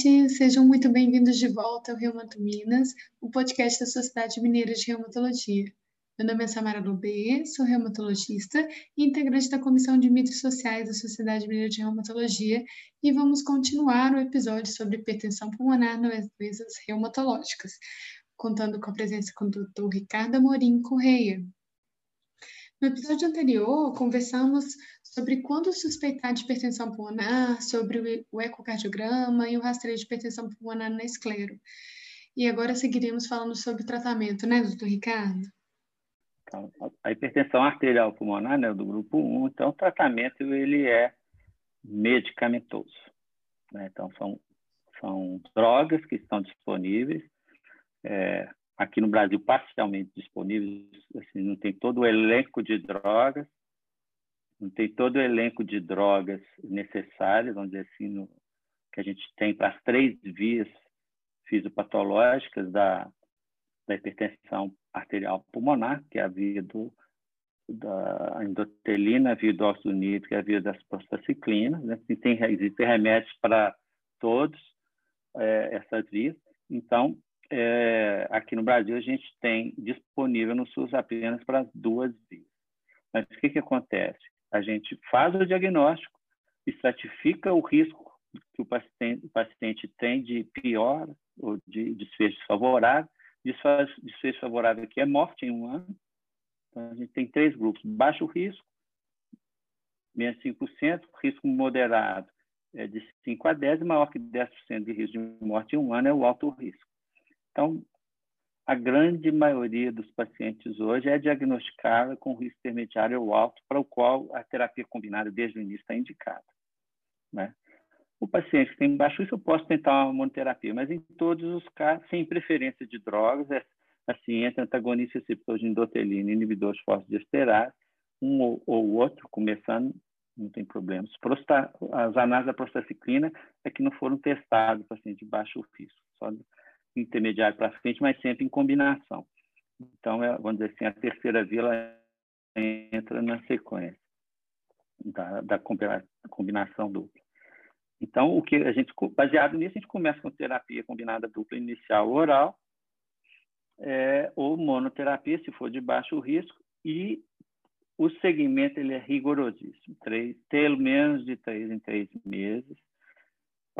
gente! Sejam muito bem-vindos de volta ao Reumato Minas, o podcast da Sociedade Mineira de Reumatologia. Meu nome é Samara Lobê, sou reumatologista e integrante da Comissão de Mídias Sociais da Sociedade Mineira de Reumatologia e vamos continuar o episódio sobre hipertensão pulmonar nas doenças reumatológicas, contando com a presença do Dr. Ricardo Amorim Correia. No episódio anterior, conversamos sobre quando suspeitar de hipertensão pulmonar, sobre o ecocardiograma e o rastreio de hipertensão pulmonar na esclero. E agora seguiremos falando sobre o tratamento, né, doutor Ricardo? Então, a hipertensão arterial pulmonar, né, do grupo 1, então o tratamento ele é medicamentoso. Né? Então, são, são drogas que estão disponíveis, é, aqui no Brasil parcialmente disponíveis, assim, não tem todo o elenco de drogas, não tem todo o elenco de drogas necessárias, vamos dizer assim, no, que a gente tem para as três vias fisiopatológicas da, da hipertensão arterial pulmonar, que é a via do, da endotelina, a via do óxido nítrico e a via das prostaciclinas. Né? Tem, existem remédios para todos é, essas vias. Então, é, aqui no Brasil, a gente tem disponível no SUS apenas para as duas vias. Mas o que, que acontece? a gente faz o diagnóstico, estratifica o risco que o paciente, o paciente tem de pior ou de desfecho favorável. Desfecho favorável aqui é morte em um ano. Então, a gente tem três grupos: baixo risco, menos 5%, risco moderado é de 5 a 10, e maior que 10% de risco de morte em um ano é o alto risco. Então, a grande maioria dos pacientes hoje é diagnosticada com risco intermediário ou alto, para o qual a terapia combinada desde o início está indicada. Né? O paciente que tem baixo risco, eu posso tentar uma monoterapia, mas em todos os casos, sem preferência de drogas, é, assim, entre antagonistas receptores de endotelina e inibidores fosfodiesterase, um ou, ou outro, começando, não tem problemas. Prosta, as análises da prostaciclina é que não foram testadas para paciente de baixo risco, só intermediário para frente, mas sempre em combinação. Então, é, vamos dizer assim, a terceira via entra na sequência da, da combinação dupla. Então, o que a gente, baseado nisso, a gente começa com terapia combinada dupla inicial oral, é, ou monoterapia, se for de baixo risco, e o segmento ele é rigorosíssimo, três, pelo menos de três em três meses,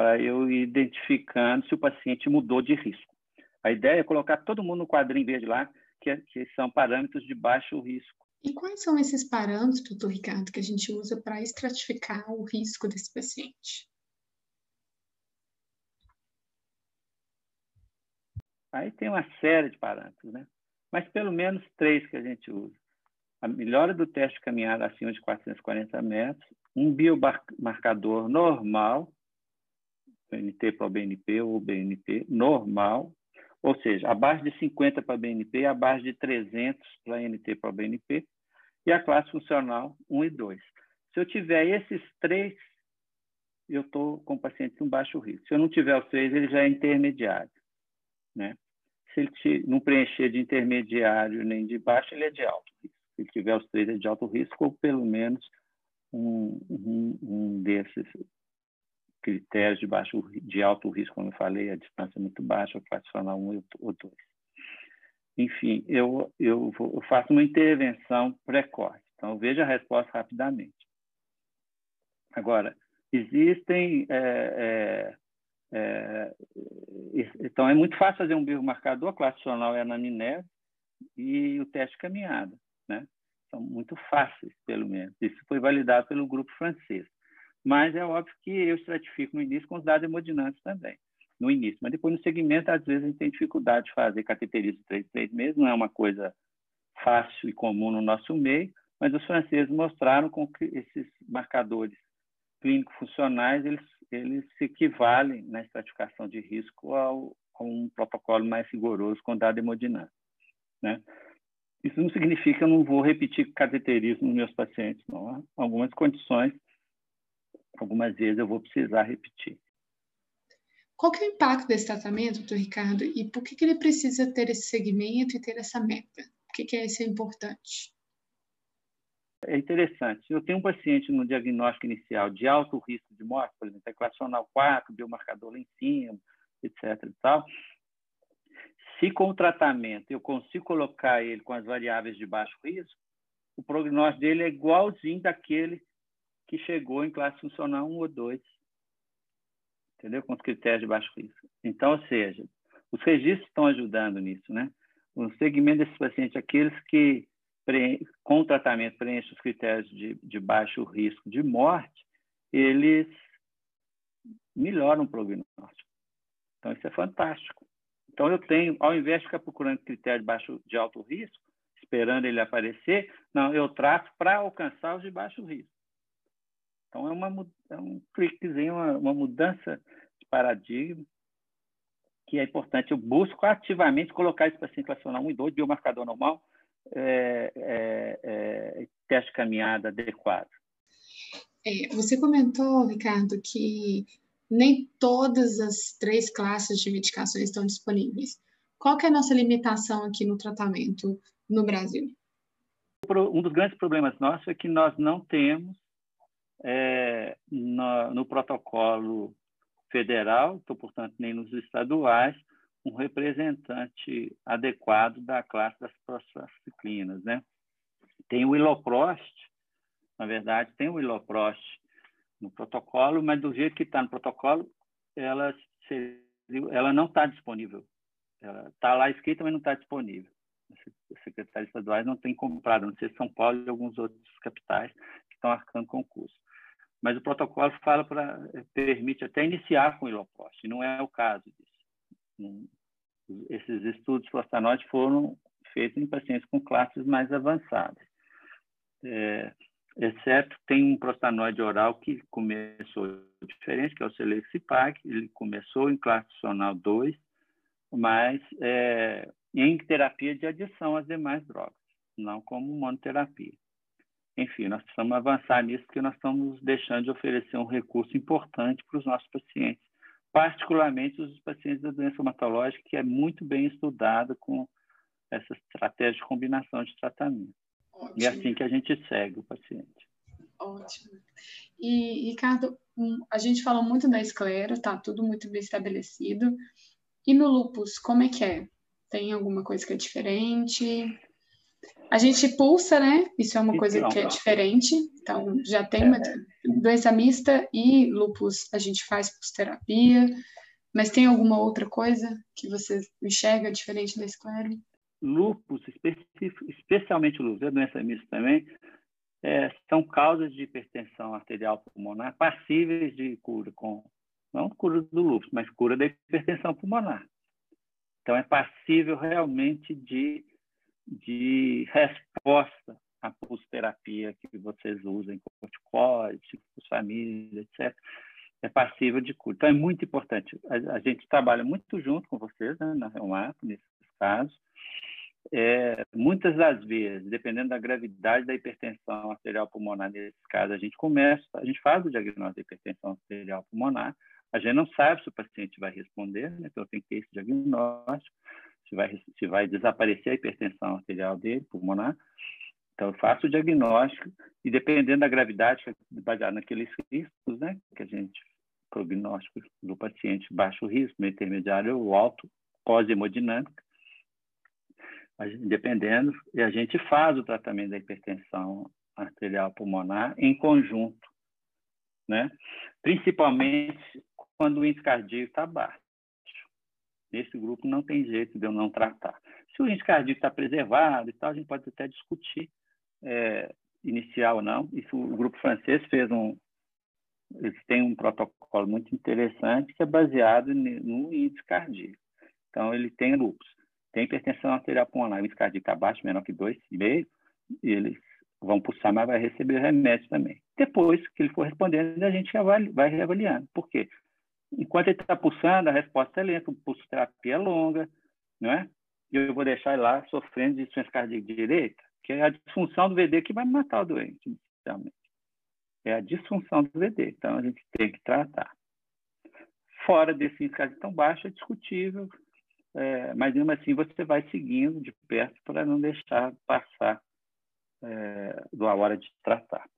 para eu ir identificando se o paciente mudou de risco. A ideia é colocar todo mundo no quadrinho verde lá, que, é, que são parâmetros de baixo risco. E quais são esses parâmetros, doutor Ricardo, que a gente usa para estratificar o risco desse paciente? Aí tem uma série de parâmetros, né? Mas pelo menos três que a gente usa. A melhora do teste de caminhada acima de 440 metros, um biomarcador normal, BNT para o BNP ou BNP normal, ou seja, abaixo de 50 para BNP, abaixo de 300 para NT para BNP, e a classe funcional 1 e 2. Se eu tiver esses três, eu estou com o paciente com baixo risco. Se eu não tiver os três, ele já é intermediário. Né? Se ele não preencher de intermediário nem de baixo, ele é de alto risco. Se ele tiver os três, é de alto risco, ou pelo menos um, um, um desses critérios de baixo de alto risco, como eu falei, a distância é muito baixa, fracional 1 ou 2. Enfim, eu, eu, vou, eu, faço uma intervenção precoce, então veja a resposta rapidamente. Agora, existem. É, é, é, então, é muito fácil fazer um biomarcador, classicional é anamnese e o teste de caminhada, né? São muito fáceis, pelo menos. Isso foi validado pelo grupo francês. Mas é óbvio que eu estratifico no início com os dados hemodinâmicos também, no início. Mas depois, no segmento, às vezes a gente tem dificuldade de fazer cateterismo três três meses, não é uma coisa fácil e comum no nosso meio, mas os franceses mostraram com que esses marcadores clínicos funcionais eles, eles se equivalem na estratificação de risco ao, a um protocolo mais rigoroso com dado hemodinâmico. Né? Isso não significa que eu não vou repetir cateterismo nos meus pacientes, não. Algumas condições algumas vezes eu vou precisar repetir. Qual que é o impacto desse tratamento, doutor Ricardo, e por que, que ele precisa ter esse segmento e ter essa meta? Por que, que é isso importante? É interessante. Eu tenho um paciente no diagnóstico inicial de alto risco de morte, por exemplo, equacional 4, biomarcador lá em cima, etc. E tal, se com o tratamento eu consigo colocar ele com as variáveis de baixo risco, o prognóstico dele é igualzinho daquele que chegou em classe funcional 1 ou 2. Entendeu? Com os critérios de baixo risco. Então, ou seja, os registros estão ajudando nisso, né? O segmento desses pacientes, aqueles que com o tratamento preenchem os critérios de, de baixo risco de morte, eles melhoram o prognóstico. Então, isso é fantástico. Então, eu tenho, ao invés de ficar procurando critério de, baixo, de alto risco, esperando ele aparecer, não, eu trato para alcançar os de baixo risco. Então, é, uma, é um cliquezinho, uma, uma mudança de paradigma que é importante. Eu busco ativamente colocar esse paciente classificacional 1 e 2, biomarcador normal, é, é, é, teste de caminhada adequado. É, você comentou, Ricardo, que nem todas as três classes de medicações estão disponíveis. Qual que é a nossa limitação aqui no tratamento no Brasil? Um dos grandes problemas nossos é que nós não temos é, no, no, protocolo federal, então, portanto, nem nos estaduais, um representante adequado da classe das prostacyclinas, né? Tem o iloprost, na verdade, tem o iloprost no protocolo, mas do jeito que está no protocolo, ela, ela não está disponível. Está lá escrita, mas não está disponível. Os secretários estaduais não têm comprado, não sei se São Paulo e alguns outros capitais que estão arcando com o custo. Mas o protocolo fala para permite até iniciar com iloprost, não é o caso disso. Esses estudos prostanoides foram feitos em pacientes com classes mais avançadas. É, exceto tem um prostanoide oral que começou diferente, que é o Selexipag, ele começou em classe funcional 2, mas é, em terapia de adição às demais drogas, não como monoterapia. Enfim, nós precisamos avançar nisso, porque nós estamos deixando de oferecer um recurso importante para os nossos pacientes, particularmente os pacientes da doença hematológica, que é muito bem estudada com essa estratégia de combinação de tratamento. Ótimo. E é assim que a gente segue o paciente. Ótimo. E, Ricardo, a gente falou muito da esclera, tá tudo muito bem estabelecido. E no lupus, como é que é? Tem alguma coisa que é diferente? A gente pulsa, né? Isso é uma coisa que é diferente. Então, já tem uma é. doença mista e lupus a gente faz pulsoterapia. Mas tem alguma outra coisa que você enxerga diferente da esclera? Lupus, especialmente lupus, a doença mista também, é, são causas de hipertensão arterial pulmonar passíveis de cura, com não cura do lúpus, mas cura da hipertensão pulmonar. Então, é passível realmente de, de resposta à pulsoterapia que vocês usam, corticoides, família, etc. É passível de cura. Então, é muito importante. A, a gente trabalha muito junto com vocês, né, na Reumato, nesses casos, é, muitas das vezes, dependendo da gravidade da hipertensão arterial pulmonar, nesse caso, a gente começa, a gente faz o diagnóstico de hipertensão arterial pulmonar, a gente não sabe se o paciente vai responder, né? então tem que ter esse diagnóstico, se vai, se vai desaparecer a hipertensão arterial dele, pulmonar. Então, eu faço o diagnóstico e, dependendo da gravidade, é baseado naqueles riscos, né, que a gente, prognóstico do paciente, baixo risco, meio intermediário ou alto, pós-hemodinâmica, dependendo, e a gente faz o tratamento da hipertensão arterial pulmonar em conjunto, né? Principalmente quando o índice cardíaco está baixo. Nesse grupo não tem jeito de eu não tratar. Se o índice cardíaco está preservado e tal, a gente pode até discutir é, inicial ou não. Isso o grupo francês fez um, eles têm um protocolo muito interessante que é baseado no índice cardíaco. Então ele tem lupus tem hipertensão arterial pulmonar, o índice cardíaco está baixo, menor que 2,5, eles vão pulsar, mas vai receber remédio também. Depois que ele for respondendo, a gente vai reavaliando. Por quê? Enquanto ele está pulsando, a resposta é lenta, o pulso terapia é longa, não é? E eu vou deixar ele lá sofrendo de insuficiência cardíaca direita, que é a disfunção do VD que vai matar o doente, inicialmente. É a disfunção do VD, então a gente tem que tratar. Fora desse cardíaco tão baixo, é discutível, é, mas mesmo assim você vai seguindo de perto para não deixar passar é, da hora de tratar.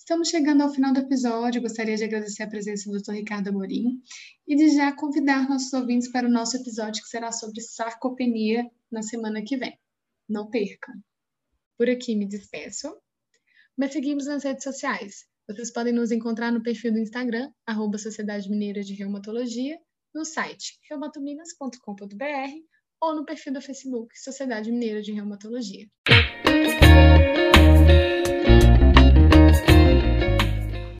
Estamos chegando ao final do episódio. Gostaria de agradecer a presença do Dr. Ricardo Amorim e de já convidar nossos ouvintes para o nosso episódio que será sobre sarcopenia na semana que vem. Não percam! Por aqui me despeço, mas seguimos nas redes sociais. Vocês podem nos encontrar no perfil do Instagram, arroba Sociedade Mineira de Reumatologia, no site reumatominas.com.br ou no perfil do Facebook Sociedade Mineira de Reumatologia.